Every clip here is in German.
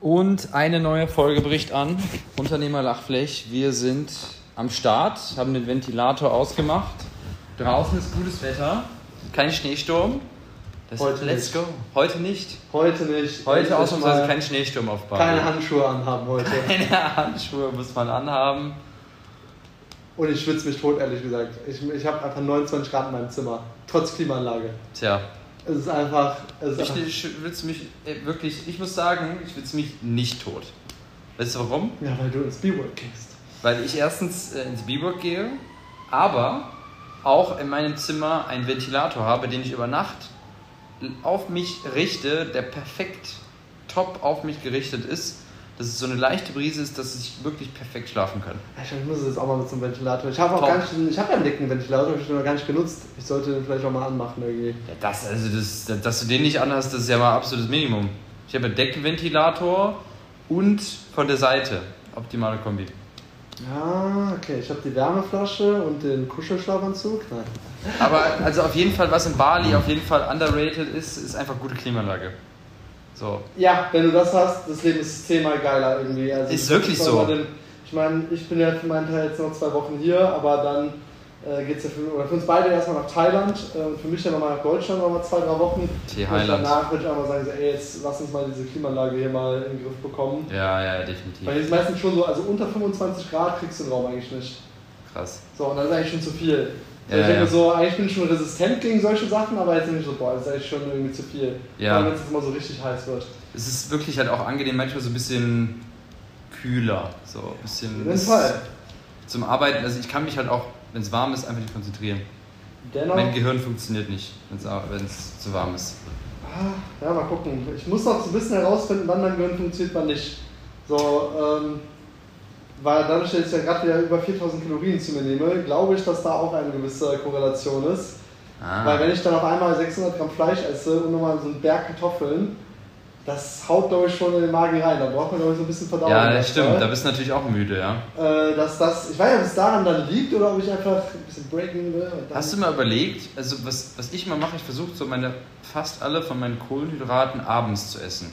Und eine neue Folge bricht an. Unternehmer Lachfläch. Wir sind am Start, haben den Ventilator ausgemacht. Draußen ist gutes Wetter, kein Schneesturm. Das Heute let's nicht. go. Heute nicht. Heute nicht. Heute ausnahmsweise kein Schneesturm auf Bali. keine Handschuhe anhaben heute. Keine Handschuhe muss man anhaben. Und ich schwitze mich tot, ehrlich gesagt. Ich, ich habe einfach 29 Grad in meinem Zimmer. Trotz Klimaanlage. Tja, Es ist einfach. Es ist ich, einfach ich will's mich wirklich, ich muss sagen, ich will mich nicht tot. Weißt du warum? ja, weil du ins B-Work gehst. Weil ich erstens äh, ins B-Work gehe, aber auch in meinem Zimmer einen Ventilator habe, den ich über Nacht auf mich richte, der perfekt top auf mich gerichtet ist, dass es so eine leichte Brise ist, dass ich wirklich perfekt schlafen kann. Ich muss es jetzt auch mal mit so einem Ventilator. Ich habe auch Top. gar nicht, ich habe ja einen dicken Ventilator, habe ich den noch gar nicht genutzt. Ich sollte den vielleicht auch mal anmachen irgendwie. Ja, das, also das, dass du den nicht anhast, das ist ja mal absolutes Minimum. Ich habe einen Deckenventilator und von der Seite optimale Kombi. Ja, okay. Ich habe die Wärmeflasche und den Kuschelschlafanzug. Nein. Aber also auf jeden Fall, was in Bali auf jeden Fall underrated ist, ist einfach gute Klimaanlage. So. Ja, wenn du das hast, das Leben ist zehnmal geiler irgendwie. Also Ist ich- wirklich ich so. Den, ich meine, ich bin ja für meinen Teil jetzt noch zwei Wochen hier, aber dann äh, geht es ja für, oder für uns beide erstmal nach Thailand äh, für mich dann nochmal nach Deutschland nochmal zwei, drei Wochen. Highland. danach würde ich einfach sagen, so, ey, jetzt lass uns mal diese Klimaanlage hier mal in den Griff bekommen. Ja, ja, definitiv. Weil hier ist meistens schon so, also unter 25 Grad kriegst du den Raum eigentlich nicht. Krass. So, und das ist eigentlich schon zu viel. Ja, ich denke so, eigentlich bin ich schon resistent gegen solche Sachen, aber jetzt bin ich so, boah, das ist eigentlich schon irgendwie zu viel. Ja. Wenn es jetzt immer so richtig heiß wird. Es ist wirklich halt auch angenehm, manchmal so ein bisschen kühler. So ein bisschen. Auf jeden Fall. Zum Arbeiten, also ich kann mich halt auch, wenn es warm ist, einfach nicht konzentrieren. Dennoch. Mein Gehirn funktioniert nicht, wenn es zu warm ist. Ah, Ja, mal gucken. Ich muss noch so ein bisschen herausfinden, wann mein Gehirn funktioniert, wann nicht. So, ähm, weil dadurch, dass ich ja gerade wieder über 4000 Kalorien zu mir nehme, glaube ich, dass da auch eine gewisse Korrelation ist. Ah. Weil wenn ich dann auf einmal 600 Gramm Fleisch esse und nochmal so einen Berg Kartoffeln, das haut, glaube ich, schon in den Magen rein. Da braucht man, glaube ich, so ein bisschen Verdauung. ja, das stimmt. Da bist du natürlich auch müde, ja. Äh, dass das, ich weiß nicht, ob es daran dann liegt oder ob ich einfach ein bisschen breaking will. Hast du mal überlegt, also was, was ich mal mache, ich versuche so meine fast alle von meinen Kohlenhydraten abends zu essen.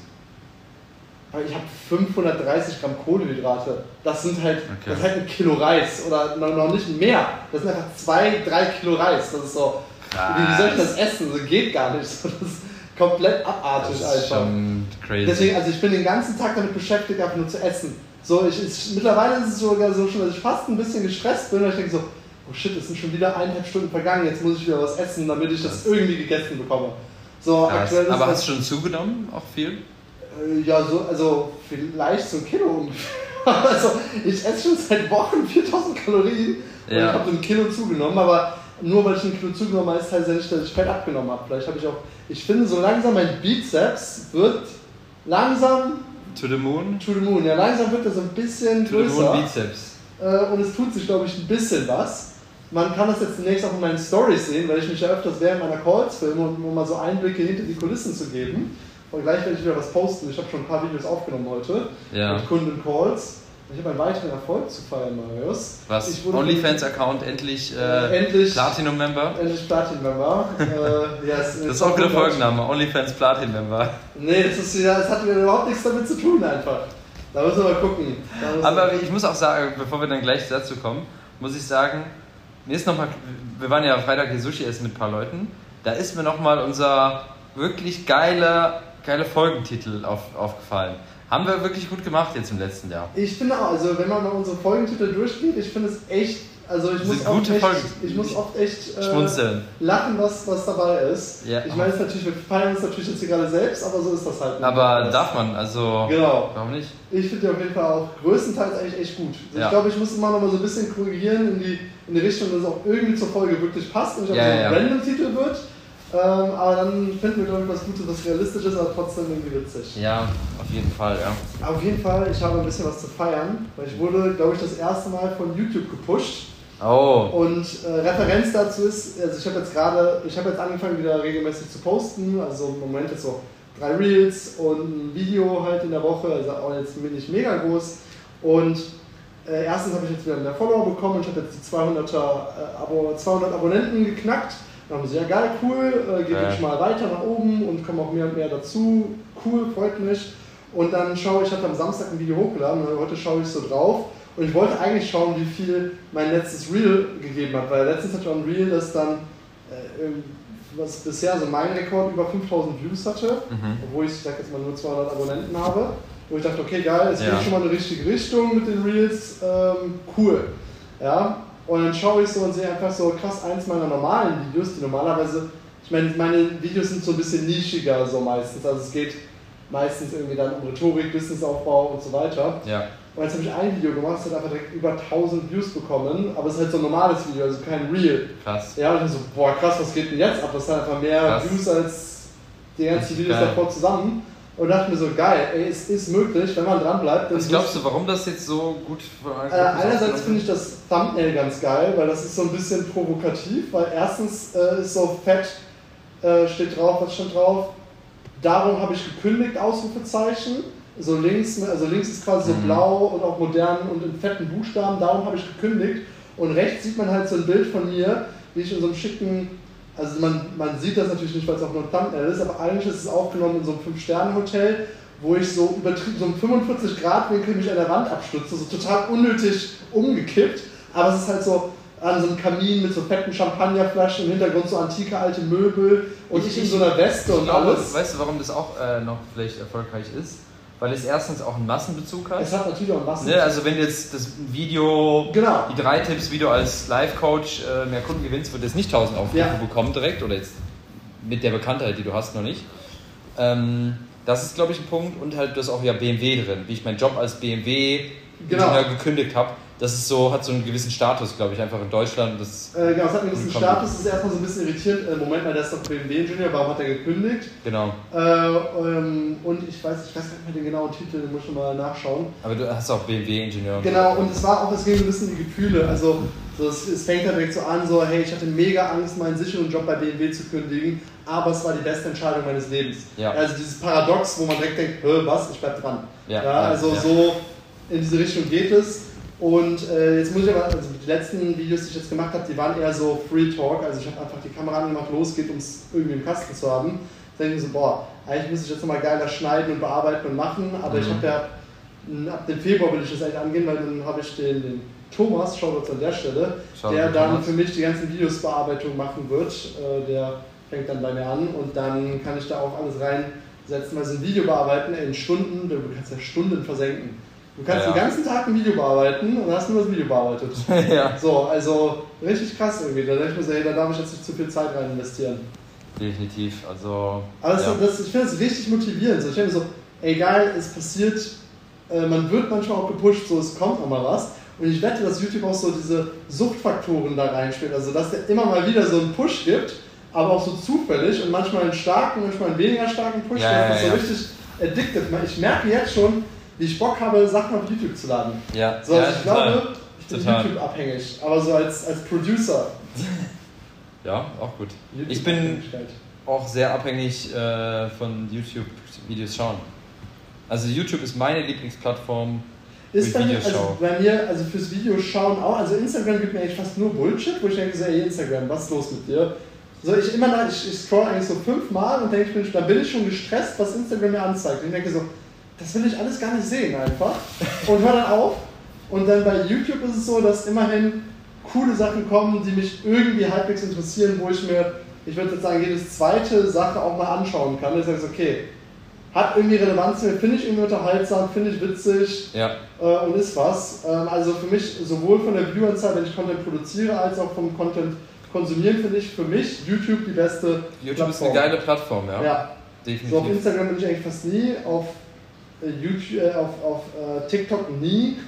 Ich habe 530 Gramm Kohlenhydrate. Das sind halt, Okay. das ist halt ein Kilo Reis oder noch, nicht mehr. Das sind einfach zwei, drei Kilo Reis. Das ist so. Wie, wie soll ich das essen? Das geht gar nicht. Das ist komplett abartig Das ist einfach. schon crazy. Deswegen, also ich bin den ganzen Tag damit beschäftigt, einfach nur zu essen. So, ich, ich, mittlerweile ist es sogar so schon, dass ich fast ein bisschen gestresst bin, weil ich denke so, oh shit, es sind schon wieder eineinhalb Stunden vergangen, jetzt muss ich wieder was essen, damit ich das irgendwie gegessen bekomme. So, Krass. aktuell ist Aber das- hast du schon zugenommen? Auch viel? Äh, Ja, so, also vielleicht so ein Kilo ungefähr. Also ich esse schon seit Wochen 4000 Kalorien und Ja. ich habe so ein Kilo zugenommen, aber nur weil ich ein Kilo zugenommen habe, heißt halt nicht, dass ich Fett abgenommen habe. Vielleicht habe ich auch, ich finde so langsam mein Bizeps wird langsam To the moon? to the moon. Ja, langsam wird er so ein bisschen To the größer moon Bizeps. äh, und es tut sich, glaube ich, ein bisschen was. Man kann das jetzt demnächst auch in meinen Stories sehen, weil ich mich ja öfters während meiner Calls filme, um mal so Einblicke hinter die Kulissen zu geben. Und gleich werde ich wieder was posten. Ich habe schon ein paar Videos aufgenommen heute Ja. mit Kunden-Calls. Ich habe einen weiteren Erfolg zu feiern, Marius. Was? OnlyFans-Account endlich, äh, Äh, endlich- Platinum-Member? Endlich Platin-Member. äh, ja, Das ist auch guter Folgenname, OnlyFans Platin-Member. Nee, das, ist, ja, das hat überhaupt nichts damit zu tun einfach. Da müssen wir mal gucken. Aber ich muss auch sagen, bevor wir dann gleich dazu kommen, muss ich sagen, mir ist nochmal, wir waren ja Freitag hier Sushi essen mit ein paar Leuten, da ist mir nochmal unser wirklich geiler, geiler Folgentitel auf, aufgefallen. Haben wir wirklich gut gemacht jetzt im letzten Jahr. Ich finde auch, also wenn man mal unsere Folgentitel durchgeht, ich finde es echt, also ich muss oft echt, ich muss oft echt äh, lachen, was, was dabei ist. Ja. Ich meine, es natürlich, wir feiern uns natürlich jetzt hier gerade selbst, aber so ist das halt. Aber darf man, also Genau. warum nicht? Ich finde die auf jeden Fall auch größtenteils eigentlich echt gut. Also Ja. Ich glaube, ich muss immer noch mal so ein bisschen korrigieren in die, in die Richtung, dass es auch irgendwie zur Folge wirklich passt und nicht Ja, so ja. ein Random-Titel wird. Ähm, aber dann finden wir, glaube ich, was Gutes, was realistisch ist, aber trotzdem irgendwie witzig. Ja, auf jeden Fall, ja. Auf jeden Fall, ich habe ein bisschen was zu feiern, weil ich wurde, glaube ich, das erste Mal von YouTube gepusht. Oh, Und äh, Referenz dazu ist, also ich habe jetzt gerade, ich habe jetzt angefangen wieder regelmäßig zu posten, also im Moment jetzt so drei Reels und ein Video halt in der Woche, also auch jetzt nicht mega groß. Und äh, erstens habe ich jetzt wieder mehr Follower bekommen und ich habe jetzt die 200er, äh, Abo, 200 Abonnenten geknackt. Dann haben sie, ja geil, cool, äh, geht Ja. mal weiter nach oben und kommen auch mehr und mehr dazu. Cool, freut mich. Und dann schaue ich, ich hatte am Samstag ein Video hochgeladen und heute schaue ich so drauf. Und ich wollte eigentlich schauen, wie viel mein letztes Reel gegeben hat, weil letztens hatte ich ein Reel, das dann, äh, was bisher so mein Rekord über 5000 Views hatte, Mhm. obwohl ich, ich sag jetzt mal, nur 200 Abonnenten habe. Wo ich dachte, okay, geil, es Ja. geht schon mal in die richtige Richtung mit den Reels, ähm, cool. Ja, und dann schaue ich so und sehe einfach so krass eins meiner normalen Videos, die normalerweise, ich meine, meine Videos sind so ein bisschen nischiger so meistens, also es geht meistens irgendwie dann um Rhetorik, Businessaufbau und so weiter. Ja, Und jetzt habe ich ein Video gemacht, das hat einfach direkt über 1000 Views bekommen, aber es ist halt so ein normales Video, also kein Reel. krass. Ja, und ich so, boah krass, was geht denn jetzt ab? Das hat einfach mehr Krass. Views als die ganzen Videos geil. davor zusammen. Und dachte mir so, geil, ey, es ist möglich, wenn man dran bleibt. Was glaubst du, warum das jetzt so gut Äh, einerseits finde ich das Thumbnail ganz geil, weil das ist so ein bisschen provokativ, weil erstens äh, ist so fett, äh, steht drauf, was stand drauf? Darum habe ich gekündigt, Ausrufezeichen. So links, also links ist quasi so Mhm. blau und auch modern und in fetten Buchstaben, darum habe ich gekündigt. Und rechts sieht man halt so ein Bild von mir, wie ich in so einem schicken, also man, man sieht das natürlich nicht, weil es auch nur ein Thumbnail ist, aber eigentlich ist es aufgenommen in so einem 5-Sterne-Hotel, wo ich so übertrieben, so einen 45-Grad-Winkel mich an der Wand abstütze, so total unnötig umgekippt. Aber es ist halt so an so einem Kamin mit so fetten Champagnerflaschen, im Hintergrund so antike alte Möbel und ich, in so einer Weste Ich und glaube, alles. weißt du, warum das auch äh, noch vielleicht erfolgreich ist? Weil es erstens auch einen Massenbezug hat. Es hat natürlich auch einen Massen. Ne, also wenn du jetzt das Video, Genau. die drei Tipps, wie du als Live-Coach äh, mehr Kunden gewinnst, wird es nicht 1000 Aufrufe Ja. bekommen direkt oder jetzt mit der Bekanntheit, die du hast, noch nicht. Ähm, das ist, glaube ich, ein Punkt. Und halt, du hast auch ja BMW drin, wie ich meinen Job als BMW-Ingenieur Genau. gekündigt habe. Das ist so, hat so einen gewissen Status, glaube ich, einfach in Deutschland. Das, Äh, genau, es hat einen gewissen. Status, das ist erstmal so ein bisschen irritierend. Äh, Moment mal, der ist doch BMW-Ingenieur, warum hat er gekündigt? genau. Äh, ähm, und ich weiß, ich weiß gar nicht mehr den genauen Titel, den muss ich mal nachschauen. Aber du hast auch BMW-Ingenieur. Genau, und es war auch, es ging ein bisschen in die Gefühle. Also, so, es, es fängt halt direkt so an, so, hey, ich hatte mega Angst, meinen sicheren Job bei BMW zu kündigen, aber es war die beste Entscheidung meines Lebens. Ja. Also dieses Paradox, wo man direkt denkt, was, ich bleib dran. Ja, ja, also ja. so in diese Richtung geht es. Und äh, jetzt muss ich aber, also die letzten Videos, die ich jetzt gemacht habe, die waren eher so Free Talk. Also ich habe einfach die Kamera angemacht, los geht, um es irgendwie im Kasten zu haben. Da denke ich mir so, boah, eigentlich muss ich jetzt nochmal geiler schneiden und bearbeiten und machen, aber ich Mhm. habe ja ab dem Februar will ich das eigentlich angehen, weil dann habe ich den, den Thomas, Shoutouts an der Stelle, Shoutout der an dann Thomas. für mich die ganzen Videosbearbeitung machen wird. Äh, der fängt dann bei mir an und dann kann ich da auch alles reinsetzen, weil so ein Video bearbeiten in Stunden, du kannst ja Stunden versenken. Du kannst Ja. den ganzen Tag ein Video bearbeiten und hast nur das Video bearbeitet. ja, So, also richtig krass irgendwie. Da denke ich mir so, hey, da darf ich jetzt nicht zu viel Zeit rein investieren. definitiv. Also, Aber das, ja. das, ich finde das richtig motivierend. So, ich denke mir so, ey geil, es passiert, äh, man wird manchmal auch gepusht, so es kommt nochmal was. Und ich wette, dass YouTube auch so diese Suchtfaktoren da reinspielt. Also dass der immer mal wieder so einen Push gibt, aber auch so zufällig und manchmal einen starken, manchmal einen weniger starken Push. Ja, das ist ja, so ja. richtig addictive. Ich merke jetzt schon, wie ich Bock habe, Sachen auf YouTube zu laden. ja, So, ja, also ich total. glaube, ich bin Total. YouTube abhängig, aber so als, als Producer. Ja, auch gut. YouTube Ich bin Abhängigkeit. auch sehr abhängig äh, von YouTube-Videos schauen. Also YouTube ist meine Lieblingsplattform. Ist Für bei mir, Videos also bei mir, also fürs Video schauen auch, also Instagram gibt mir eigentlich fast nur Bullshit, wo ich denke, so, ey Instagram, was ist los mit dir? So, ich immer ich, ich scroll eigentlich so fünfmal und denke, ich bin, da bin ich schon gestresst, was Instagram mir anzeigt. Und ich denke so, das will ich alles gar nicht sehen einfach. Und hör dann auf. Und dann bei YouTube ist es so, dass immerhin coole Sachen kommen, die mich irgendwie halbwegs interessieren, wo ich mir, ich würde jetzt sagen, jede zweite Sache auch mal anschauen kann. Ich sage so, okay, hat irgendwie Relevanz, finde ich irgendwie unterhaltsam, finde ich witzig, Ja, äh, und ist was. Ähm, also für mich, sowohl von der Vieweranzahl, wenn ich Content produziere, als auch vom Content konsumieren, finde ich für mich YouTube die beste YouTube ist eine geile Plattform, ja. Ja. So auf Definitiv. Instagram bin ich eigentlich fast nie, auf YouTube, äh, auf, auf äh, TikTok nie.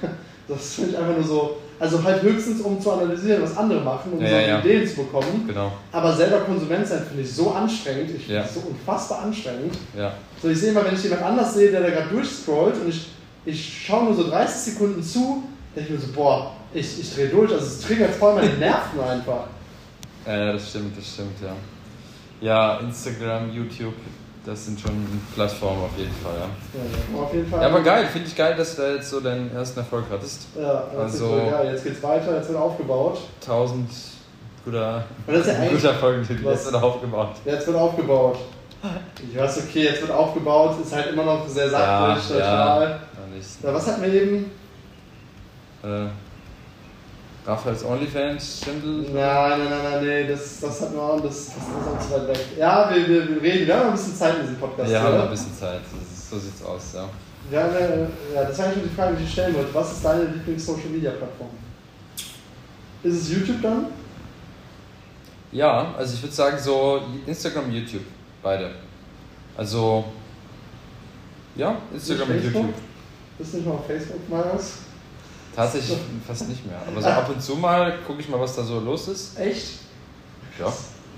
Das finde ich einfach nur so, also halt höchstens um zu analysieren, was andere machen, um Ja, so ja. Ideen zu bekommen. Genau, Aber selber Konsument sein finde ich so anstrengend, ich finde Ja. es so unfassbar anstrengend. ja. So, ich sehe immer, wenn ich jemand anders sehe, der da gerade durchscrollt und ich, ich schaue nur so 30 Sekunden zu, denke ich mir so, boah, ich, ich drehe durch, also es triggert voll meine Nerven einfach. Ja, das stimmt, das stimmt, ja. Ja, Instagram, YouTube, das sind schon Plattformen auf jeden Fall, ja. Ja, auf jeden Fall. Ja, aber geil, finde ich geil, dass du da jetzt so deinen ersten Erfolg hattest. Ja, das ist Also- so, ja, jetzt geht's weiter, jetzt wird aufgebaut. 1000 guter, Und das ist ja guter Folgentitel, jetzt wird aufgebaut. jetzt wird aufgebaut. Ich weiß, okay, jetzt wird aufgebaut, ist halt immer noch sehr sachlich, Ja, ja, nicht. Ja, was hatten wir eben? Äh, Raphaels OnlyFans, Schindel. Nein, nein, nein, nein, nee, das, das wir auch, das, das ist auch zu weit weg. Ja, wir, wir, wir reden, wir haben noch ein bisschen Zeit in diesem Podcast. Wir haben ein bisschen Zeit, ist, so sieht's aus, ja. Ja, ja, das ist eigentlich die Frage, die ich stellen wollte. Was ist deine Lieblings-Social-Media-Plattform? Ist es YouTube dann? Ja, also ich würde sagen so Instagram, YouTube, beide. Also, ja, Instagram und? YouTube. Bist du nicht mal auf Facebook, Marius? Tatsächlich fast nicht mehr. Aber so ab und zu mal gucke ich mal, was da so los ist. Echt? Ja.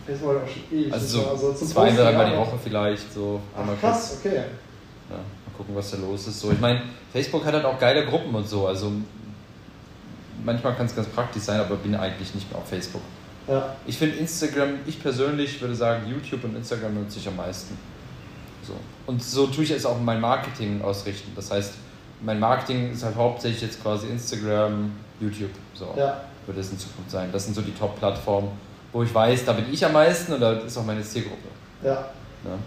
Facebook habe ich auch schon ewig. Also so zum zwei, dreimal die ja. Woche vielleicht. So Ach, krass, okay. Ja, mal gucken, was da los ist. So, ich meine, Facebook hat halt auch geile Gruppen und so. Also manchmal kann es ganz praktisch sein, aber bin eigentlich nicht mehr auf Facebook. Ja, Ich finde Instagram, ich persönlich würde sagen, YouTube und Instagram nutze ich am meisten. So. Und so tue ich es auch in mein Marketing ausrichten. Das heißt, mein Marketing ist halt hauptsächlich jetzt quasi Instagram, YouTube. So ja, wird es in Zukunft sein. Das sind so die Top-Plattformen, wo ich weiß, da bin ich am meisten und da ist auch meine Zielgruppe. ja, Ne?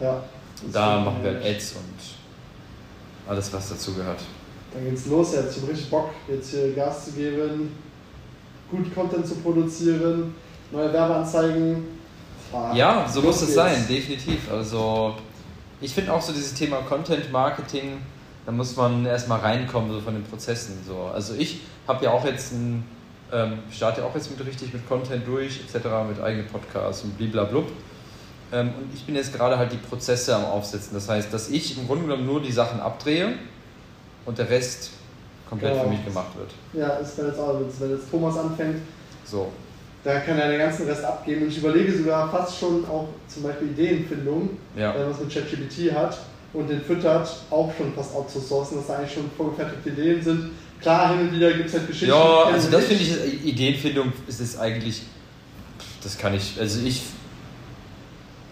ja. Da machen wir halt Ads und alles, was dazu gehört. Dann geht's los jetzt. Ich habe richtig Bock, jetzt hier Gas zu geben, gut Content zu produzieren, neue Werbeanzeigen. Ah, Ja, so muss es sein, definitiv. Also ich finde auch so dieses Thema Content Marketing, da muss man erstmal reinkommen so von den Prozessen. So. Also ich habe ja auch jetzt ein, ähm, starte ja auch jetzt mit richtig mit Content durch, etc., mit eigenen Podcasts und bliblablub. Ähm, und ich bin jetzt gerade halt die Prozesse am Aufsetzen. Das heißt, dass ich im Grunde genommen nur die Sachen abdrehe und der Rest komplett Genau. für mich gemacht wird. Ja, ist wenn jetzt auch, wenn jetzt Thomas anfängt, So. da kann er den ganzen Rest abgeben. Und ich überlege sogar fast schon auch zum Beispiel Ideenfindung, Ja. wenn man es mit ChatGPT hat und den füttert, auch schon fast outzusourcen, dass da eigentlich schon vorgefertigte Ideen sind. Klar, hin und wieder gibt es halt Geschichten. Ja, also das finde ich, Ideenfindung ist es eigentlich, das kann ich, also ich,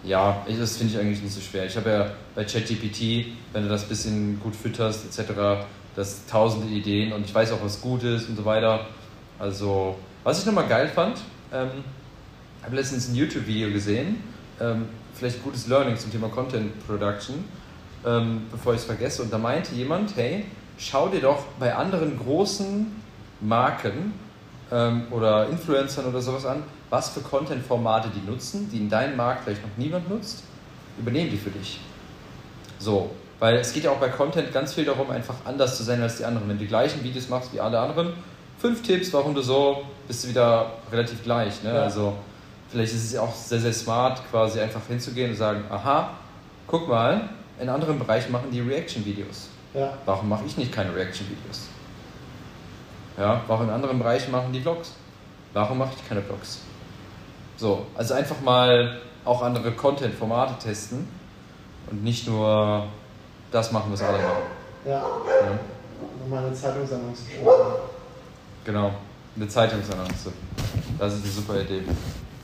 ja, ich, das finde ich eigentlich nicht so schwer. Ich habe ja bei ChatGPT, wenn du das ein bisschen gut fütterst, etc., das tausende Ideen und ich weiß auch, was gut ist und so weiter. Also, was ich nochmal geil fand, ähm, habe letztens ein YouTube-Video gesehen, ähm, vielleicht gutes Learning zum Thema Content Production, ähm, bevor ich es vergesse. Und da meinte jemand, hey, schau dir doch bei anderen großen Marken ähm, oder Influencern oder sowas an, was für Content-Formate die nutzen, die in deinem Markt vielleicht noch niemand nutzt. Übernehmen die für dich. So, weil es geht ja auch bei Content ganz viel darum, einfach anders zu sein als die anderen. Wenn du die gleichen Videos machst wie alle anderen, fünf Tipps, warum du so, bist du wieder relativ gleich. Ne? Ja. Also vielleicht ist es ja auch sehr, sehr smart, quasi einfach hinzugehen und sagen, aha, guck mal, in anderen Bereichen machen die Reaction-Videos. Ja, Warum mache ich nicht keine Reaction-Videos? Ja, warum in anderen Bereichen machen die Vlogs? Warum mache ich keine Vlogs? So, also einfach mal auch andere Content-Formate testen und nicht nur das machen, was alle machen. ja. Ja, Nochmal eine Zeitungsannonce genau, eine Zeitungsannonce. Das ist eine super Idee.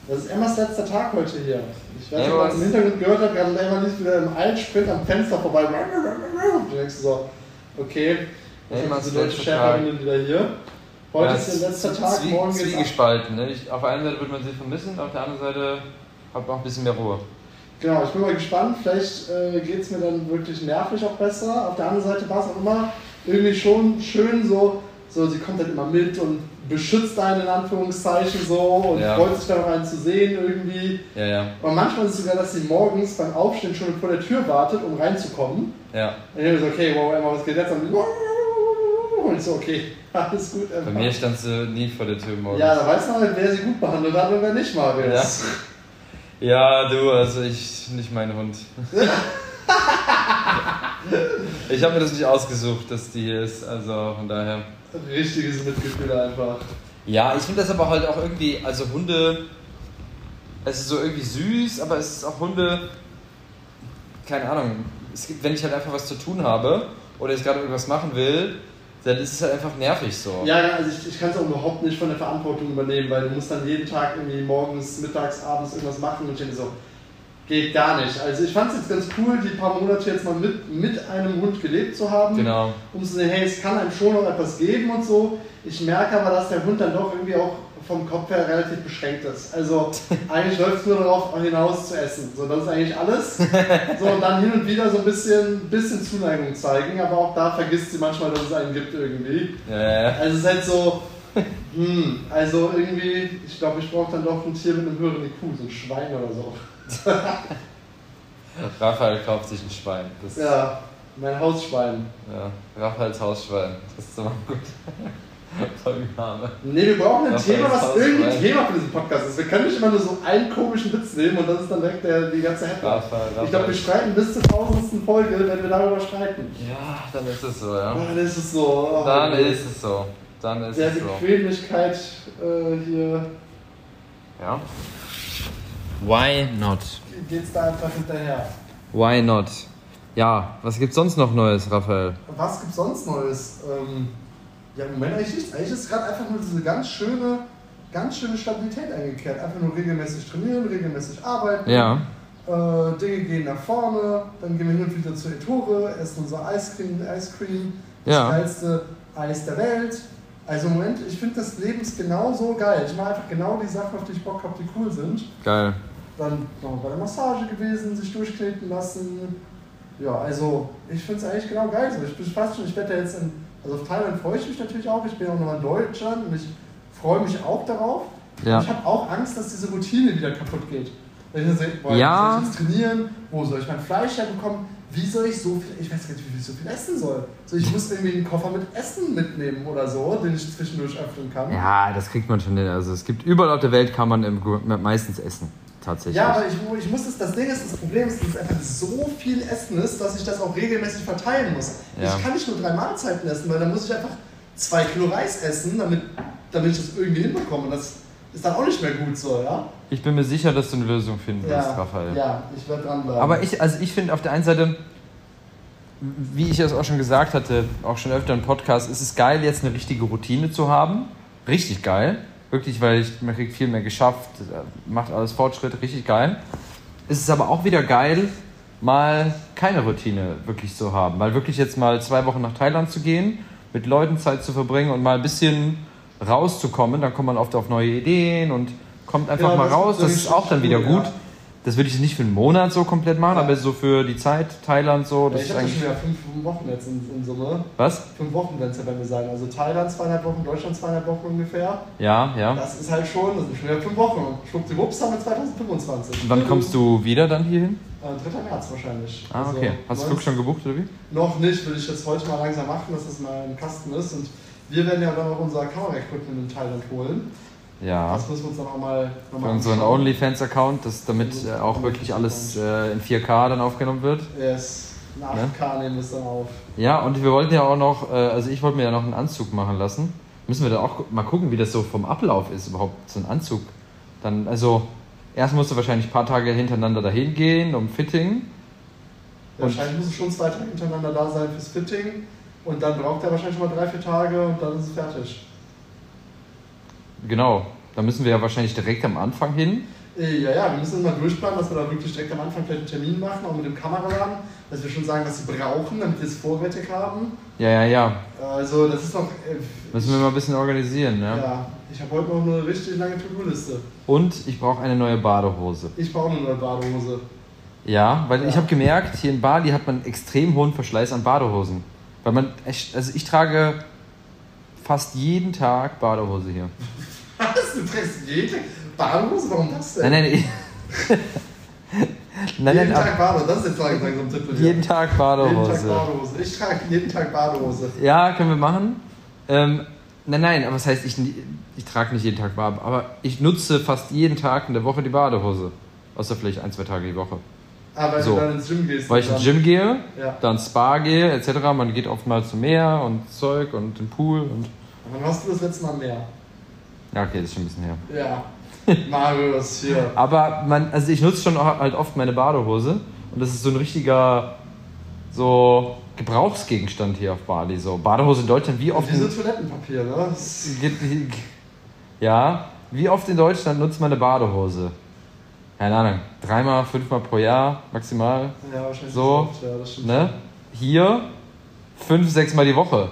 Das ist Emmas letzter Tag heute hier. Ich weiß nicht, ob man im Hintergrund gehört hat, gerade Emma lief wieder im Eilsprint am Fenster vorbei. Und du denkst so, okay, jetzt Emmas sind die deutsche Schäferin wieder hier. Heute Ja, ist ihr letzter zwie- Tag, morgen geht's. Zwiegespalten. Ne? Ich, auf der einen Seite wird man sie vermissen, auf der anderen Seite hat man auch ein bisschen mehr Ruhe. Genau, ich bin mal gespannt. Vielleicht äh, geht es mir dann wirklich nervlich auch besser. Auf der anderen Seite war es auch immer irgendwie schon schön so, so sie kommt dann immer mit und beschützt einen in Anführungszeichen so und Ja. freut sich dann auch einen zu sehen irgendwie. Ja, ja, Und manchmal ist es sogar, dass sie morgens beim Aufstehen schon vor der Tür wartet, um reinzukommen. ja. Und ich habe so, okay, wow, Emma, was geht jetzt? Und ich so, okay, alles gut, Emma. Bei mir stand sie nie vor der Tür morgens. ja, da weiß man halt, wer sie gut behandelt hat und wer nicht, Marius. Ja, du, also ich, nicht mein Hund. ich habe mir das nicht ausgesucht, dass die hier ist, also von daher. Richtiges Mitgefühl einfach. Ja, ich finde das aber halt auch irgendwie, also Hunde, es ist so irgendwie süß, aber es ist auch Hunde, keine Ahnung, es gibt, wenn ich halt einfach was zu tun habe oder jetzt gerade irgendwas machen will, dann ist es halt einfach nervig so. Ja, ja, also ich, ich kann es auch überhaupt nicht von der Verantwortung übernehmen, weil du musst dann jeden Tag irgendwie morgens, mittags, abends irgendwas machen und ich denke so, geht gar nicht. Also ich fand es jetzt ganz cool, die paar Monate jetzt mal mit, mit einem Hund gelebt zu haben, Genau. um zu sehen, hey, es kann einem schon noch etwas geben und so. Ich merke aber, dass der Hund dann doch irgendwie auch vom Kopf her relativ beschränkt ist. Also eigentlich läuft es nur darauf hinaus zu essen. So, das ist eigentlich alles. So, und dann hin und wieder so ein bisschen, bisschen Zuneigung zeigen, aber auch da vergisst sie manchmal, dass es einen gibt irgendwie. Ja, ja. Also es ist halt so, hm, also irgendwie, ich glaube, ich brauche dann doch ein Tier mit einem höheren IQ, so ein Schwein oder so. Raphael kauft sich ein Schwein. Das, Ja, mein Hausschwein. ja. Raphaels Hausschwein. Das ist immer gut. Folgenname. Nee, wir brauchen ein Raphaels Thema, was Hausschwein. irgendwie Thema für diesen Podcast ist. Wir können nicht immer nur so einen komischen Witz nehmen und das ist dann direkt der, die ganze Headline. Ich glaube, wir streiten bis zur tausendsten Folge, wenn wir darüber streiten. Ja, dann ist es so, ja. Dann ist es so. oh, Dann ist es so. Dann ist Der es so. Bequemlichkeit äh, hier Ja. Why not? geht's da einfach hinterher. Why not? Ja, was gibt's sonst noch Neues, Raphael? Was gibt's sonst Neues? Ähm, ja, im Moment eigentlich nichts. Eigentlich ist gerade einfach nur diese ganz schöne, ganz schöne Stabilität eingekehrt. Einfach nur regelmäßig trainieren, regelmäßig arbeiten. Ja. Äh, Dinge gehen nach vorne, dann gehen wir hin und wieder zu Ettore, essen unser Eiscreme, Eiscreme, das Ja. geilste Eis der Welt. Also im Moment, ich finde das Leben ist genauso geil. Ich mache einfach genau die Sachen, auf die ich Bock habe, die cool sind. Geil. Dann noch bei der Massage gewesen, sich durchkneten lassen. Ja, also ich finde es eigentlich genau geil so. Ich bin fast schon, ich werde ja jetzt in, also auf Thailand freue ich mich natürlich auch. Ich bin auch nochmal in Deutschland und ich freue mich auch darauf. Ja. Ich habe auch Angst, dass diese Routine wieder kaputt geht. Wenn ich dann sehe, boah, Ja. soll ich jetzt trainieren? Wo soll ich mein Fleisch herbekommen? Wie soll ich so viel, ich weiß gar nicht, wie viel ich so viel essen soll. So, ich muss irgendwie einen Koffer mit Essen mitnehmen oder so, den ich zwischendurch öffnen kann. Ja, das kriegt man schon hin. Also es gibt überall auf der Welt kann man im, meistens essen. Tatsächlich. Ja, aber ich, ich muss das, das Ding ist, das Problem ist, dass es einfach so viel Essen ist, dass ich das auch regelmäßig verteilen muss. Ja. Ich kann nicht nur drei Mahlzeiten essen, weil dann muss ich einfach zwei Kilo Reis essen, damit, damit ich das irgendwie hinbekomme. Und das ist dann auch nicht mehr gut so, ja? Ich bin mir sicher, dass du eine Lösung finden wirst, Ja, Raphael. ja ich werde dranbleiben. Aber ich, also ich finde auf der einen Seite, wie ich es auch schon gesagt hatte, auch schon öfter im Podcast, ist es geil, jetzt eine richtige Routine zu haben. Richtig geil. Wirklich, weil ich, man kriegt viel mehr geschafft, macht alles Fortschritt, richtig geil. Es ist aber auch wieder geil, mal keine Routine wirklich zu haben. Mal wirklich jetzt mal zwei Wochen nach Thailand zu gehen, mit Leuten Zeit zu verbringen und mal ein bisschen rauszukommen. Dann kommt man oft auf neue Ideen und kommt einfach Ja, mal das raus. Das richtig ist auch dann wieder gut. ja. Das würde ich nicht für einen Monat so komplett machen, Ja. aber so für die Zeit Thailand so, ja, das ich ist ja eigentlich. schon wieder fünf Wochen jetzt in, in Summe. Was? Fünf Wochen werden es ja bei mir sein. Also Thailand zweieinhalb Wochen, Deutschland zweieinhalb Wochen ungefähr. Ja, ja. Das ist halt schon, das sind schon wieder fünf Wochen. Schwuppdiwupps haben wir 2025. Und wann kommst du wieder dann hierhin? Äh, 3. März wahrscheinlich. Ah, Also okay. Hast du Flug schon gebucht oder wie? Noch nicht, will ich jetzt heute mal langsam machen, dass das mal im Kasten ist. Und wir werden ja dann auch unser Kamera-Equipment in Thailand holen. Ja. Das müssen wir uns dann auch mal noch mal unseren anschauen. OnlyFans-Account, damit äh, auch wirklich alles äh, in 4K dann aufgenommen wird. Yes. Ne? 8K nehmen wir es dann auf. Ja, und wir wollten ja auch noch, äh, also ich wollte mir ja noch einen Anzug machen lassen. Müssen wir da auch mal gucken, wie das so vom Ablauf ist, überhaupt so ein Anzug. Dann, also, erst musst du wahrscheinlich ein paar Tage hintereinander dahin gehen, um Fitting. Ja, wahrscheinlich muss es schon zwei Tage hintereinander da sein fürs Fitting. Und dann braucht er wahrscheinlich schon mal drei, vier Tage und dann ist es fertig. Genau, da müssen wir ja wahrscheinlich direkt am Anfang hin. Äh, Ja, ja, wir müssen mal durchplanen, dass wir da wirklich direkt am Anfang vielleicht einen Termin machen, auch mit dem Kameraladen, dass wir schon sagen, was sie brauchen, damit wir es vorrätig haben. Ja, ja, ja. Also, das ist noch. Äh, Müssen wir mal ein bisschen organisieren, ne? ja, ich habe heute noch eine richtig lange To-Do-Liste. Und ich brauche eine neue Badehose. Ich brauche eine neue Badehose. Ja, weil Ja. ich habe gemerkt, hier in Bali hat man extrem hohen Verschleiß an Badehosen. Weil man, echt- also ich trage fast jeden Tag Badehose hier. Was? Du trägst jede Badehose? Warum das denn? Nein, nein, nein, jeden nein, Tag Badehose, das ist jetzt langsam so ein Tipp jeden Tag Jeden Tag Badehose. Badehose. Ich trage jeden Tag Badehose. Ja, können wir machen. Ähm, nein, nein, aber was heißt, ich, ich trage nicht jeden Tag Bade, aber ich nutze fast jeden Tag in der Woche die Badehose. Außer vielleicht ein, zwei Tage die Woche. Aber wenn So. du dann ins Gym gehst. Weil ich ins Gym gehe, Ja. dann Spa gehe, etc. Man geht oftmals zum Meer und Zeug und den Pool und. Wann hast du das letzte Mal mehr? Ja, okay, das ist schon ein bisschen her. Ja. Marius, hier. Aber man, also ich nutze schon halt oft meine Badehose und das ist so ein richtiger so Gebrauchsgegenstand hier auf Bali. So Badehose in Deutschland, wie oft? Wie so Toilettenpapier, ne? Ja, wie oft in Deutschland nutzt man eine Badehose? Keine Ahnung, dreimal, fünfmal pro Jahr maximal. Ja, wahrscheinlich. So, ist oft, Ja, das stimmt. Ne? Hier fünf, sechs Mal die Woche.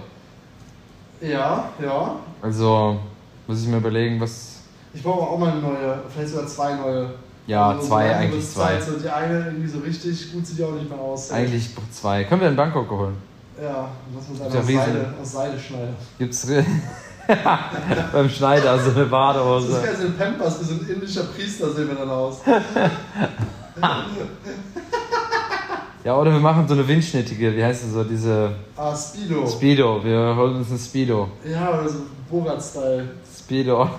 Ja, ja. Also muss ich mir überlegen, was. Ich brauche auch mal eine neue, vielleicht sogar zwei neue. Ja, Also so zwei, langsam eigentlich zwei. Zeit, So die eine irgendwie so richtig gut sieht ja auch nicht mehr aus. Eigentlich zwei. Können wir in Bangkok holen? Ja, lass uns einfach ja aus. Seide, aus Seide schneiden. Gibt's beim Schneider so eine Das ist Badehose. geil, so ein Pampers, wie so ein indischer Priester sehen wir dann aus. Ja, oder wir machen so eine windschnittige, wie heißt das so, diese Ah, Speedo. Speedo. Wir holen uns ein Speedo. ja, oder so Borat-Style. Speedo.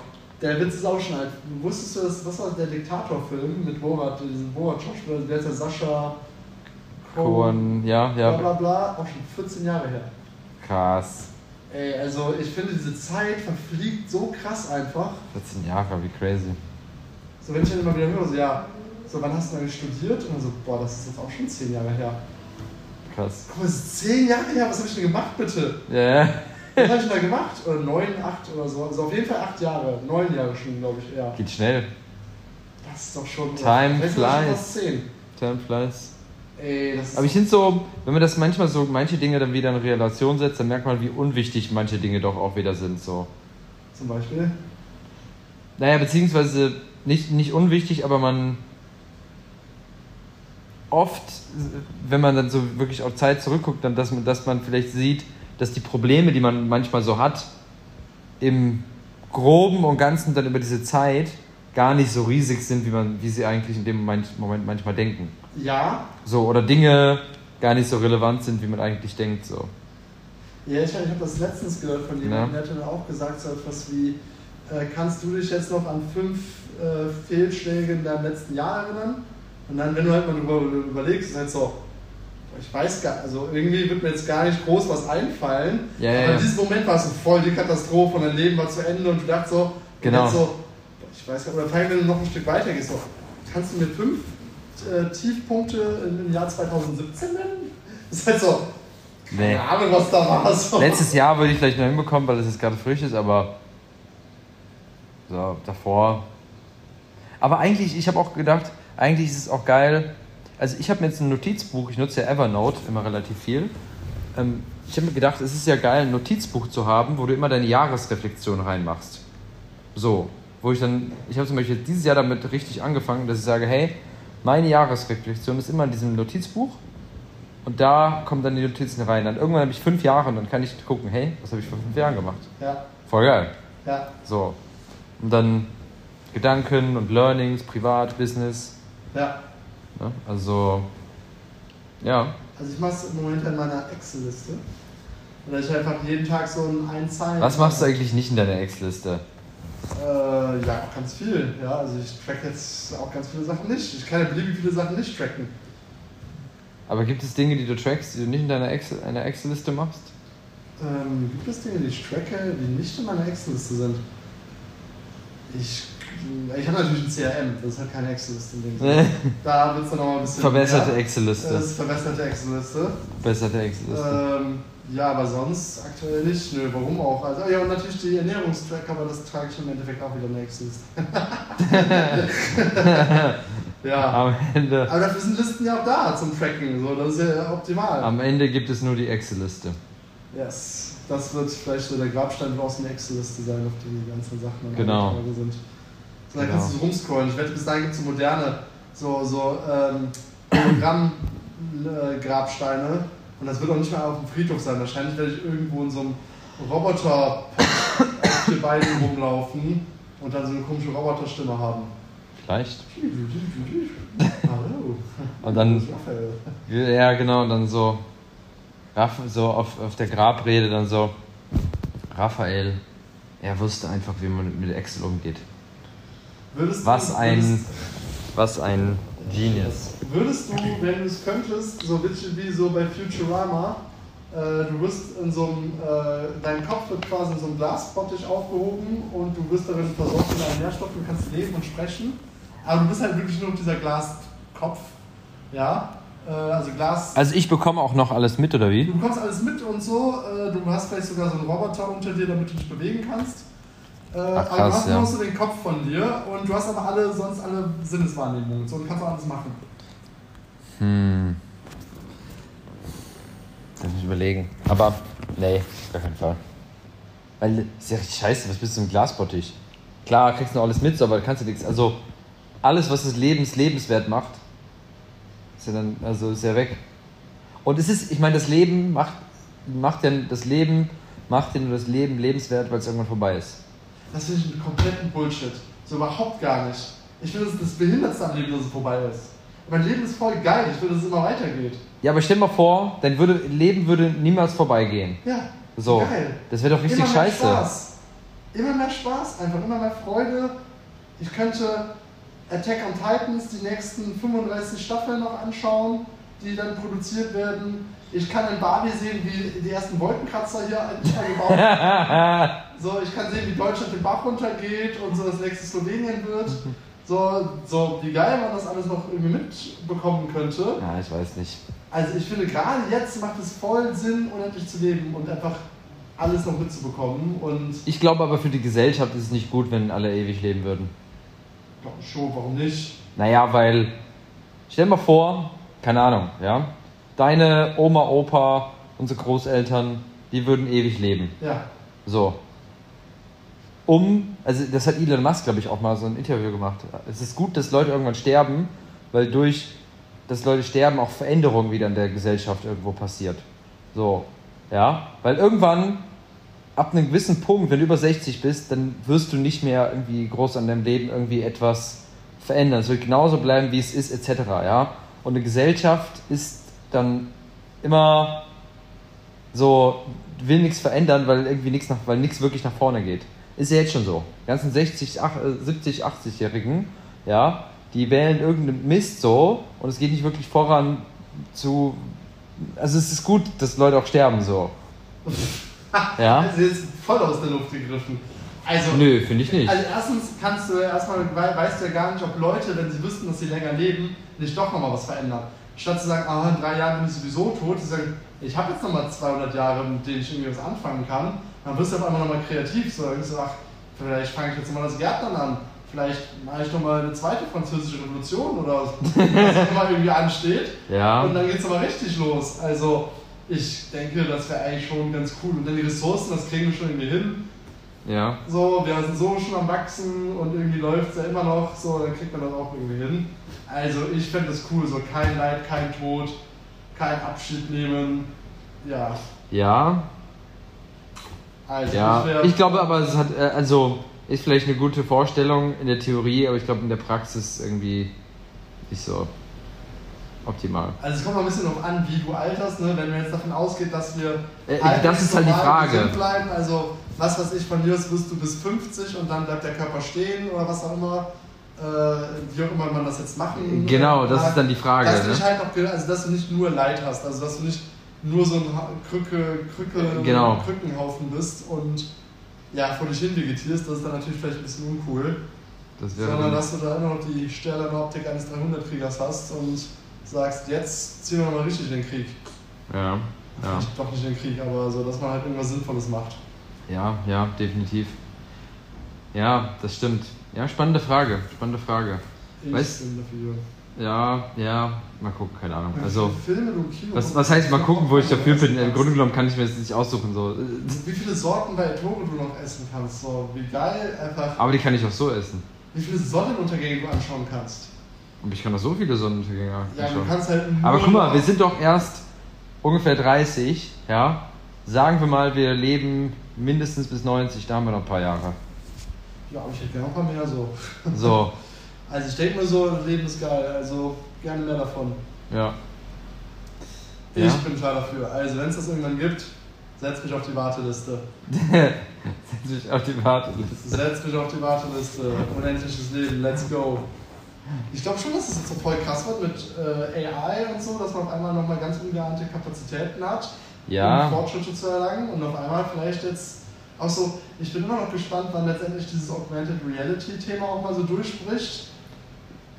Der Witz ist auch schon alt. Wusstest du, dass, was war der Diktator-Film mit Borat, diesen Borat-Schauspieler, der ist der Sascha Cohen, ja, bla ja. bla bla, auch schon 14 Jahre her. Krass. Ey, also ich finde, diese Zeit verfliegt so krass einfach. 14 Jahre, wie crazy. So, wenn ich dann immer wieder höre, so, ja, so, wann hast du eigentlich studiert? Und dann so, boah, das ist jetzt auch schon 10 Jahre her. Krass. Guck mal, das ist 10 Jahre her, was habe ich denn gemacht, bitte? Ja. Was habe ich denn da gemacht? Oder 9, 8 oder so. Also auf jeden Fall 8 Jahre, 9 Jahre schon, glaube ich, eher. Geht schnell. Das ist doch schon. Time flies. fast 10. Time flies. Ey, das ist. Aber ich finde so, wenn man das manchmal so, manche Dinge dann wieder in Relation setzt, dann merkt man, wie unwichtig manche Dinge doch auch wieder sind. So. zum Beispiel. Naja, beziehungsweise nicht, nicht unwichtig, aber man oft, wenn man dann so wirklich auf Zeit zurückguckt, dann dass man, dass man vielleicht sieht, dass die Probleme, die man manchmal so hat, im Groben und Ganzen dann über diese Zeit gar nicht so riesig sind, wie, man, wie sie eigentlich in dem Moment, Moment manchmal denken. Ja, So, oder Dinge gar nicht so relevant sind, wie man eigentlich denkt. So. Ja, ich, ich habe das letztens gehört von jemandem, Ja. der hat auch gesagt, so etwas wie, äh, kannst du dich jetzt noch an fünf äh, Fehlschläge in deinem letzten Jahr erinnern? Und dann, wenn du halt mal drüber überlegst, ist halt so, ich weiß gar also irgendwie wird mir jetzt gar nicht groß was einfallen. Ja, aber ja. in diesem Moment war es so voll die Katastrophe und dein Leben war zu Ende und du dachtest so, Genau. so ich weiß gar nicht, oder vor allem, wenn du noch ein Stück weiter gehst, so, kannst du mir fünf äh, Tiefpunkte im, Jahr 2017 nennen? Das ist halt so, Nee. keine Ahnung, was da war. So. Letztes Jahr würde ich vielleicht noch hinbekommen, weil es jetzt gerade frisch ist, aber so, davor. Aber eigentlich, ich habe auch gedacht, eigentlich ist es auch geil. Also ich habe mir jetzt ein Notizbuch, ich nutze ja Evernote immer relativ viel. Ähm, ich habe mir gedacht, es ist ja geil, ein Notizbuch zu haben, wo du immer deine Jahresreflexion reinmachst. So, wo ich dann, ich habe zum Beispiel dieses Jahr damit richtig angefangen, dass ich sage, hey, meine Jahresreflexion ist immer in diesem Notizbuch und da kommen dann die Notizen rein. Dann irgendwann habe ich fünf Jahre und dann kann ich gucken, hey, was habe ich vor fünf Jahren gemacht? Ja, Voll geil. ja. So. Und dann Gedanken und Learnings, Privat, Business. Ja, Ne? Also, ja. also ich mache es im Moment in meiner Excel-Liste. Oder ich einfach jeden Tag so ein Einzahlen. Was machst du eigentlich nicht in deiner Excel-Liste? Äh, ja, auch ganz viel. Ja, also ich track jetzt auch ganz viele Sachen nicht. Ich kann ja beliebig viele Sachen nicht tracken. Aber gibt es Dinge, die du trackst, die du nicht in deiner Excel- einer Excel-Liste machst? Ähm, gibt es Dinge, die ich tracke, die nicht in meiner Excel-Liste sind? Ich, ich habe natürlich ein CRM, das ist halt keine Excel-Liste. in dem Sinne. Da wird es dann auch ein bisschen. Verbesserte. Excel-Liste. Das ist verbesserte Excel-Liste. Verbesserte Excel-Liste. Ähm, ja, aber sonst aktuell nicht. Nö, warum auch? Also, ja, und natürlich die Ernährungstracker, aber das trage ich im Endeffekt auch wieder in der Excel-Liste. ja. Am Ende, Aber dafür sind Listen ja auch da zum Tracken. So, das ist ja optimal. am Ende gibt es nur die Excel-Liste. Yes. Das wird vielleicht so der Grabstein wird auch so eine Excel-Liste sein, auf die die ganzen Sachen dann Genau. sind. So, dann Genau. kannst du so rumscrollen. Ich wette, bis dahin gibt es so moderne, so, so ähm, Hologramm-Grabsteine. Und das wird auch nicht mehr auf dem Friedhof sein. Wahrscheinlich werde ich irgendwo in so einem Roboter auf vier Beinen rumlaufen und dann so eine komische Roboterstimme haben. Vielleicht. Hallo. Und dann-. Ja, genau, und dann so, so auf, auf der Grabrede dann so, Raphael, er wusste einfach, wie man mit Excel umgeht. Würdest Was du, ein, Würdest, was ein Genius. würdest du, wenn du es könntest, so bisschen wie so bei Futurama, äh, du wirst in so einem, äh, dein Kopf wird quasi in so einem Glasbottich aufgehoben und du wirst darin versorgt mit allen Nährstoffen, du kannst leben und sprechen, aber du bist halt wirklich nur dieser Glaskopf, ja, äh, also Glas. Also ich bekomme auch noch alles mit, oder wie? Du bekommst alles mit und so, äh, du hast vielleicht sogar so einen Roboter unter dir, damit du dich bewegen kannst. Äh, aber du krass, hast ja. nur so den Kopf von dir und du hast aber alle, sonst alle Sinneswahrnehmungen so, und kannst auch alles machen. Hm. Lass mich überlegen. Aber, nee, auf gar keinen Fall. Weil, ist ja richtig scheiße, was bist du im Glasbottich? Klar, kriegst du noch alles mit, aber kannst du nichts. Also alles, was das Lebens lebenswert macht, ist ja dann, also ist ja weg. Und es ist, ich meine, das Leben macht, macht ja das Leben, macht ja nur das Leben lebenswert, weil es irgendwann vorbei ist. Das finde ich einen kompletten Bullshit. So überhaupt gar nicht. Ich finde, das ist das Behindertste am Leben, dass es vorbei ist. Mein Leben ist voll geil. Ich will, dass es immer weitergeht. Ja, aber stell dir mal vor, dein würde, Leben würde niemals vorbeigehen. Ja. So. Geil. Das wäre doch richtig immer mehr scheiße. Spaß. Immer mehr Spaß, einfach immer mehr Freude. Ich könnte Attack on Titans die nächsten 35 Staffeln noch anschauen, die dann produziert werden. Ich kann in Bali sehen, wie die ersten Wolkenkratzer hier gebaut werden. So, ich kann sehen, wie Deutschland den Bach runtergeht und so das nächste Slowenien wird. So, so wie geil man das alles noch irgendwie mitbekommen könnte. ja, ich weiß nicht. Also ich finde, gerade jetzt macht es voll Sinn, unendlich zu leben und einfach alles noch mitzubekommen. Und Ich glaube aber für die Gesellschaft ist es nicht gut, wenn alle ewig leben würden. schon, warum nicht? Naja, weil, stell dir mal vor, keine Ahnung, ja, deine Oma, Opa, unsere Großeltern, die würden ewig leben. Ja, So. Um, also das hat Elon Musk, glaube ich, auch mal so ein Interview gemacht. Es ist gut, dass Leute irgendwann sterben, weil durch dass Leute sterben auch Veränderungen wieder in der Gesellschaft irgendwo passiert. So, ja, weil irgendwann ab einem gewissen Punkt, wenn du über 60 bist, dann wirst du nicht mehr irgendwie groß an deinem Leben irgendwie etwas verändern. Es wird genauso bleiben, wie es ist, etc. Ja, und eine Gesellschaft ist dann immer so will nichts verändern, weil irgendwie nichts nach, weil nichts wirklich nach vorne geht. Ist ja jetzt schon so. Die ganzen 60, ach- äh, 70, 80-Jährigen, ja, die wählen irgendeinen Mist so und es geht nicht wirklich voran zu. Also es ist gut, dass Leute auch sterben so. Ja? Also jetzt voll aus der Luft gegriffen. Also, Nö, finde ich nicht. also erstens kannst du erstmal, wei- weißt du ja gar nicht, ob Leute, wenn sie wüssten, dass sie länger leben, nicht doch nochmal was verändern. Statt zu sagen, ah, in drei Jahren bin ich sowieso tot, sie sagen, ich habe jetzt nochmal 200 Jahre, mit denen ich irgendwie was anfangen kann, dann wirst du auf einmal nochmal kreativ. So, du, ach, vielleicht fange ich jetzt mal das Gärtnern an. Vielleicht mache ich nochmal eine zweite französische Revolution oder was auch immer irgendwie ansteht. Ja. Und dann geht es aber richtig los. Also ich denke, das wäre eigentlich schon ganz cool. Und dann die Ressourcen, das kriegen wir schon irgendwie hin. Ja. So, wir sind so schon am Wachsen und irgendwie läuft es ja immer noch. So, dann kriegt man das auch irgendwie hin. Also ich fände das cool. So kein Leid, kein Tod, kein Abschied nehmen. Ja, Ja. also Ja. ich Ich glaube aber, es hat, äh, also, ist vielleicht eine gute Vorstellung in der Theorie, aber ich glaube in der Praxis irgendwie nicht so optimal. Also es kommt mal ein bisschen darauf an, wie du alterst, ne? wenn man jetzt davon ausgeht, dass wir Äh, das ist halt die Frage. bleiben, also was weiß ich, von aus wirst du bis 50 und dann bleibt der Körper stehen oder was auch immer, äh, wie auch immer man das jetzt machen Genau, das ist dann die Frage. Dass du Ne? nicht halt noch, also dass du nicht nur Leid hast, also dass du nicht nur so ein Krücke, Krücke, Genau. Krückenhaufen bist und ja, vor dich hin vegetierst, das ist dann natürlich vielleicht ein bisschen uncool. Das Sondern dass du da immer noch die stählerne Optik eines 300-Kriegers hast und sagst, jetzt ziehen wir mal richtig in den Krieg. ja, ja, Vielleicht Doch nicht in den Krieg, aber so, dass man halt irgendwas Sinnvolles macht. Ja, ja, definitiv. Ja, das stimmt. Ja, spannende Frage, spannende Frage. Ich Weißt- bin dafür. Ja, ja, mal gucken, keine Ahnung. Also, Filme im Kino was, was heißt mal gucken, wo ich dafür bin? Im. Grunde genommen kann ich mir das nicht aussuchen. So. Wie viele Sorten bei Toro du noch essen kannst, so wie geil, einfach. Aber die kann ich auch so essen. Wie viele Sonnenuntergänge du anschauen kannst. Und ich kann doch so viele Sonnenuntergänge Ja, du anschauen. kannst halt Aber guck mal, wir sind doch erst ungefähr 30, ja. Sagen wir mal, wir leben mindestens bis 90, da haben wir noch ein paar Jahre. Ja, aber ich hätte gerne noch ein paar mehr so. So, Also ich denke mir so, das Leben ist geil, also gerne mehr davon. ja. Ich Ja. bin klar dafür. Also wenn es das irgendwann gibt, setz mich auf die Warteliste. Setz mich auf die Warteliste. Setz mich auf die Warteliste. Unendliches Leben, let's go. Ich glaube schon, dass es jetzt so voll krass wird mit äh, AI und so, dass man auf einmal nochmal ganz ungeahnte Kapazitäten hat, um Ja, Fortschritte zu erlangen und auf einmal vielleicht jetzt auch so, ich bin immer noch gespannt, wann letztendlich dieses Augmented Reality Thema auch mal so durchbricht.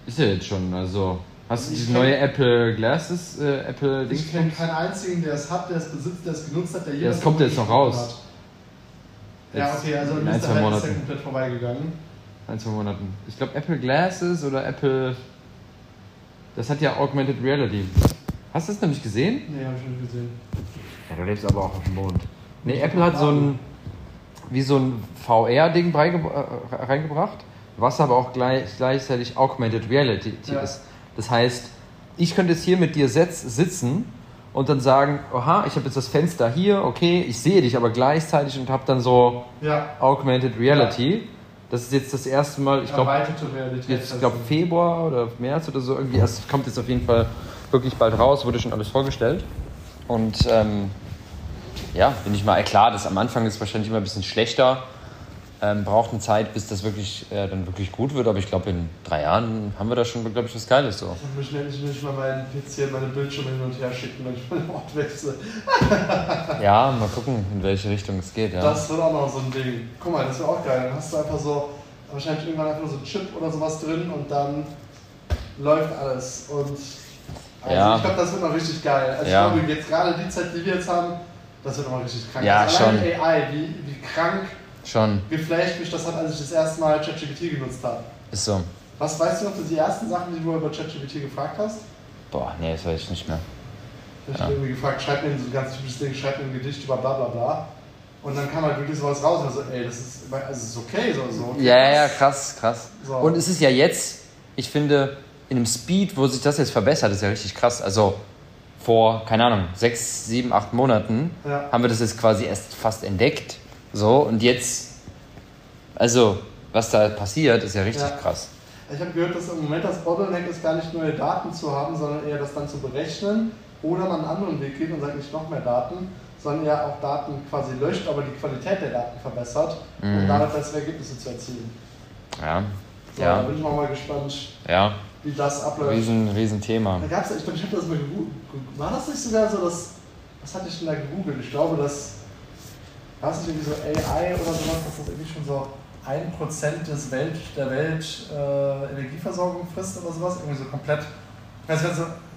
ist ja jetzt schon. Also, hast du diese kenn- neue Apple Glasses, äh, Apple Ich kenne Dings? keinen einzigen, der es hat, der es besitzt, der es genutzt hat, der Ja, jemals das kommt jetzt noch raus. hat. Ja, okay, also in ein, ist zwei Hype ist ja Monaten. komplett vorbeigegangen. Ein, zwei Monaten. Ich glaube, Apple Glasses oder Apple. Das hat ja Augmented Reality. Hast du das nicht gesehen? Nee, habe ich nicht gesehen. Ja, du lebst aber auch auf dem Mond. Nee, Apple hat so ein. wie so ein VR-Ding äh, reingebracht, was aber auch gleich, gleichzeitig Augmented Reality Ja. ist. Das heißt, ich könnte jetzt hier mit dir sitzen und dann sagen, aha, ich habe jetzt das Fenster hier, okay, ich sehe dich aber gleichzeitig und habe dann so Ja. Augmented Reality. Das ist jetzt das erste Mal, ich glaube, jetzt, ich glaube Februar oder März oder so irgendwie. Es kommt jetzt auf jeden Fall wirklich bald raus, wurde schon alles vorgestellt. Und ähm, ja, bin ich mal klar, das am Anfang ist wahrscheinlich immer ein bisschen schlechter. Ähm, braucht eine Zeit, bis das wirklich äh, dann wirklich gut wird. Aber ich glaube, in drei Jahren haben wir da schon, glaube ich, was Geiles so. Ich muss endlich nicht mal meinen PC meine Bildschirme hin und her schicken, wenn ich meinen Ort wechsle. Ja, mal gucken, in welche Richtung es geht. Ja. Das wird auch noch so ein Ding. Guck mal, das wäre auch geil. Dann hast du einfach so, wahrscheinlich irgendwann einfach nur so einen Chip oder sowas drin und dann läuft alles. Und also Ja. ich glaube, das wird noch richtig geil. Also Ja. ich glaube, jetzt gerade die Zeit, die wir jetzt haben, das wird noch mal richtig krank. Ja, also schon. AI, wie, wie krank Schon, geflasht mich das hat, als ich das erste Mal ChatGPT genutzt habe. ist so. Was weißt du noch, die ersten Sachen, die du über ChatGPT gefragt hast? Boah, nee, das weiß ich nicht mehr. Ich Ja. habe irgendwie gefragt, schreib mir so ein ganz typisches Ding, schreib mir ein Gedicht über bla bla bla. Und dann kam halt wirklich sowas raus und so, ey, das ist, also ist okay, so, so. Okay, Ja, ja, krass, krass. So. Und es ist ja jetzt, ich finde, in einem Speed, wo sich das jetzt verbessert, ist ja richtig krass. Also vor, keine Ahnung, sechs, sieben, acht Monaten Ja. haben wir das jetzt quasi erst fast entdeckt. So, und jetzt, also, was da passiert, ist ja richtig Ja. krass. Ich habe gehört, dass im Moment das Bottleneck ist, gar nicht neue Daten zu haben, sondern eher das dann zu berechnen oder man einen anderen Weg geht und sagt nicht noch mehr Daten, sondern eher auch Daten quasi löscht, aber die Qualität der Daten verbessert, um Mhm. damit bessere Ergebnisse zu erzielen. Ja, So, Da ja, bin ich mal gespannt, ja, wie das abläuft. riesen, riesen Thema. Da gab's, ich glaube, ich habe das mal gegoogelt. War das nicht sogar so, dass. Was hatte ich denn da gegoogelt? Ich glaube, dass. War es nicht irgendwie so AI oder sowas, dass das irgendwie schon so 1% des Welt, der Welt äh, Energieversorgung frisst oder sowas? Irgendwie so komplett. Ich, weiß,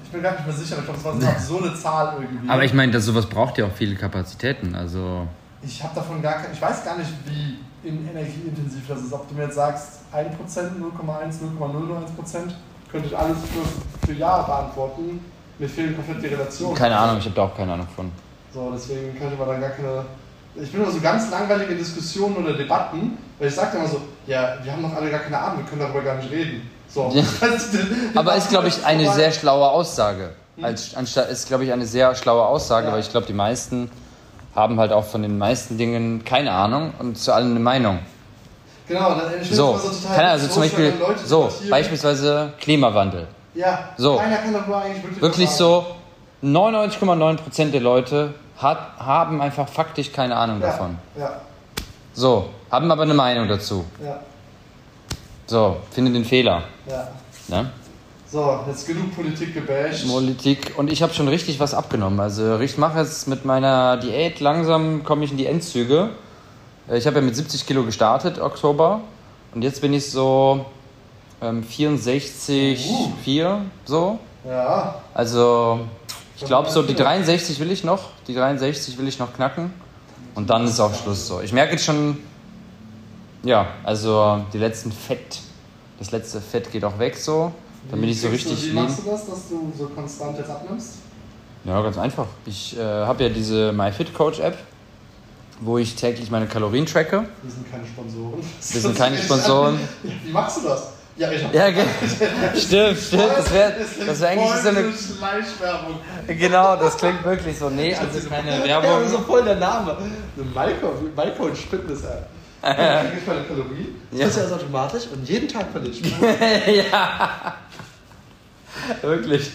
ich bin gar nicht mehr sicher, aber ich glaube, das war so eine absurde Zahl irgendwie. Aber ich meine, sowas braucht ja auch viele Kapazitäten. Also, Ich habe davon gar kein, ich weiß gar nicht, wie in energieintensiv das ist. Ob du mir jetzt sagst 1%, 0,1, 0,001%, könnte ich alles für, für Ja beantworten. Mir fehlen komplett die Relationen. keine Ahnung, ich habe da auch keine Ahnung von. So, deswegen kann ich aber da gar keine. Ich bin immer so ganz langweilige Diskussionen oder Debatten, weil ich sage immer so, ja, wir haben doch alle gar keine Ahnung, wir können darüber gar nicht reden. So. Ja. Aber ist, glaube ich, eine sehr schlaue Aussage. Als, anstatt, ist, glaube ich, eine sehr schlaue Aussage, Ja. weil ich glaube, die meisten haben halt auch von den meisten Dingen keine Ahnung und zu allem eine Meinung. Genau, dann ich So, immer so total keine, also zum Beispiel, so, beispielsweise Klimawandel. Ja, so. keiner kann darüber eigentlich wirklich. Wirklich so, 99,9% der Leute hat, haben einfach faktisch keine Ahnung Ja, davon. ja, So, haben aber eine Meinung dazu. ja, So, finde den Fehler. ja. Ne? So, jetzt genug Politik gebasht. Politik und ich habe schon richtig was abgenommen. Also ich mache jetzt mit meiner Diät langsam komme ich in die Endzüge. Äh, Ich habe ja mit 70 Kilo gestartet Oktober und jetzt bin ich so ähm, 64, Uh. 4 so. Ja, Also ich glaube so die 63 will ich noch, die 63 will ich noch knacken und dann ist auch Schluss so. Ich merke jetzt schon, ja, also die letzten Fett, das letzte Fett geht auch weg so. Dann bin ich so kriegst du- richtig Wie machst du das, dass du so konstant jetzt abnimmst? Ja, ganz einfach. Ich äh, habe ja diese MyFitCoach-App, wo ich täglich meine Kalorien tracke. Wir sind keine Sponsoren. Wir sind keine Sponsoren. Ja, wie machst du das? Ja, ich hab Ja, ge- stimmt, stimmt. Das wäre das wär eigentlich so eine. Schleichwerbung. Genau, das klingt wirklich so. Nee, also keine Ja, aber so Werbung. voll der Name. Eine MyCoach Fitness App. Ich krieg meine Kalorien. Ja. Das ist ja automatisch und jeden Tag verliere ich. ja. Wirklich.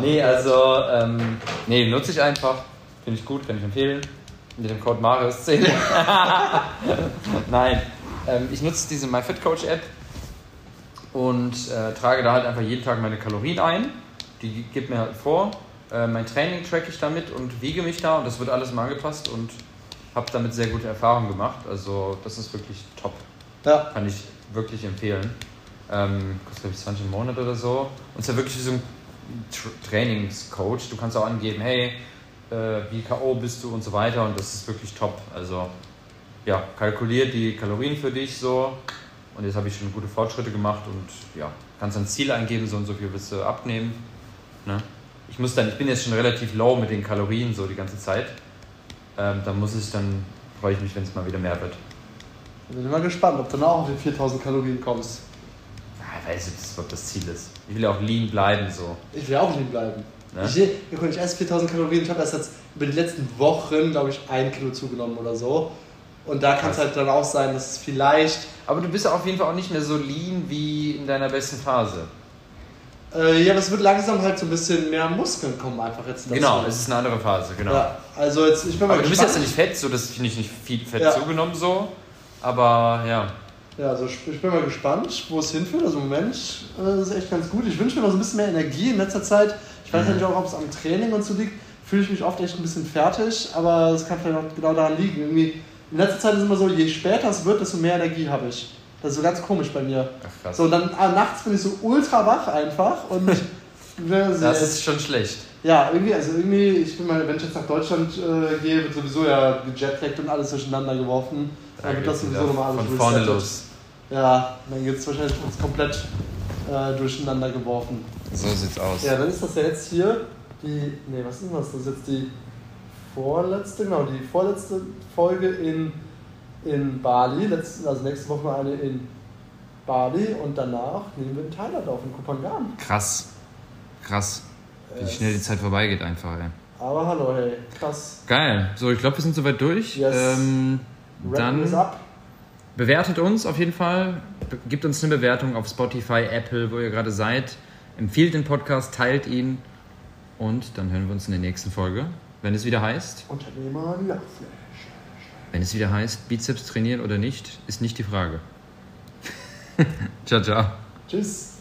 Nee, also, ähm, nee, nutze ich einfach. Finde ich gut, kann ich empfehlen. Mit dem Code Marius 10. Nein, ähm, ich nutze diese MyFitCoach-App und äh, trage da halt einfach jeden Tag meine Kalorien ein. Die gibt mir halt vor. Äh, mein Training track ich damit und wiege mich da und das wird alles mal angepasst und habe damit sehr gute Erfahrungen gemacht. Also, das ist wirklich top. Ja. Kann ich wirklich empfehlen. Ähm, kostet glaube ich 20 im Monat oder so. Und es ist ja wirklich wie so ein Tra Trainingscoach. Du kannst auch angeben, hey, äh, wie K.O. bist du und so weiter. Und das ist wirklich top. Also ja, kalkuliert die Kalorien für dich so. Und jetzt habe ich schon gute Fortschritte gemacht und ja, kannst ein Ziel eingeben, so und so viel willst du abnehmen. Ne? Ich muss dann, ich bin jetzt schon relativ low mit den Kalorien so die ganze Zeit. Ähm, dann muss ich dann, freue ich mich, wenn es mal wieder mehr wird. Ich bin mal gespannt, ob du dann auch auf die 4000 Kalorien kommst. Ja, ich weiß nicht, ob das Ziel ist. Ich will auch lean bleiben so. Ich will auch lean bleiben. Ne? Ich, ich esse 4000 Kalorien. Ich habe erst jetzt über die letzten Wochen, glaube ich, ein Kilo zugenommen oder so. Und da kann es halt dann auch sein, dass es vielleicht. Aber du bist auf jeden Fall auch nicht mehr so lean wie in deiner besten Phase. Äh, ja, es wird langsam halt so ein bisschen mehr Muskeln kommen, einfach jetzt. dazu. Genau, es ist eine andere Phase, genau. Ja, also jetzt, ich bin mal Aber du bist jetzt gespannt. nicht fett, so das finde ich nicht viel Fett Ja. zugenommen so. Aber ja. Ja, also ich bin mal gespannt, wo es hinführt. Also im Moment äh, ist echt ganz gut. Ich wünsche mir noch so ein bisschen mehr Energie in letzter Zeit. Ich weiß Mhm. nicht auch, ob es am Training und so liegt. Fühle ich mich oft echt ein bisschen fertig, aber es kann vielleicht auch genau daran liegen. Irgendwie, in letzter Zeit ist es immer so, je später es wird, desto mehr Energie habe ich. Das ist so ganz komisch bei mir. Ach, krass. So, und dann ah, nachts bin ich so ultra wach einfach und das ist schon schlecht. ja, irgendwie, also irgendwie, ich bin mal, wenn ich jetzt nach Deutschland äh, gehe, wird sowieso ja gejetlaggt und alles durcheinander geworfen. Dann wird das sowieso nochmal alles Von vorne los. Ja, dann geht es wahrscheinlich komplett äh, durcheinander geworfen. So sieht's aus. Ja, dann ist das ja jetzt hier die. Nee, was ist denn das? Das ist jetzt die vorletzte, genau, die vorletzte Folge in, in Bali. Letzte, also nächste Woche eine in Bali und danach nehmen wir in Thailand auf, in Kupangan. Krass. Krass. Wie Äh, schnell die Zeit vorbeigeht einfach, ey. Aber hallo, hey, krass. Geil. So, ich glaube, wir sind soweit durch. Yes. Ähm, dann bewertet uns auf jeden Fall. Be- Gebt uns eine Bewertung auf Spotify, Apple, wo ihr gerade seid. Empfiehlt den Podcast, teilt ihn. Und dann hören wir uns in der nächsten Folge, wenn es wieder heißt. Unternehmer. Wenn es wieder heißt, Bizeps trainieren oder nicht, ist nicht die Frage. ciao, ciao. Tschüss.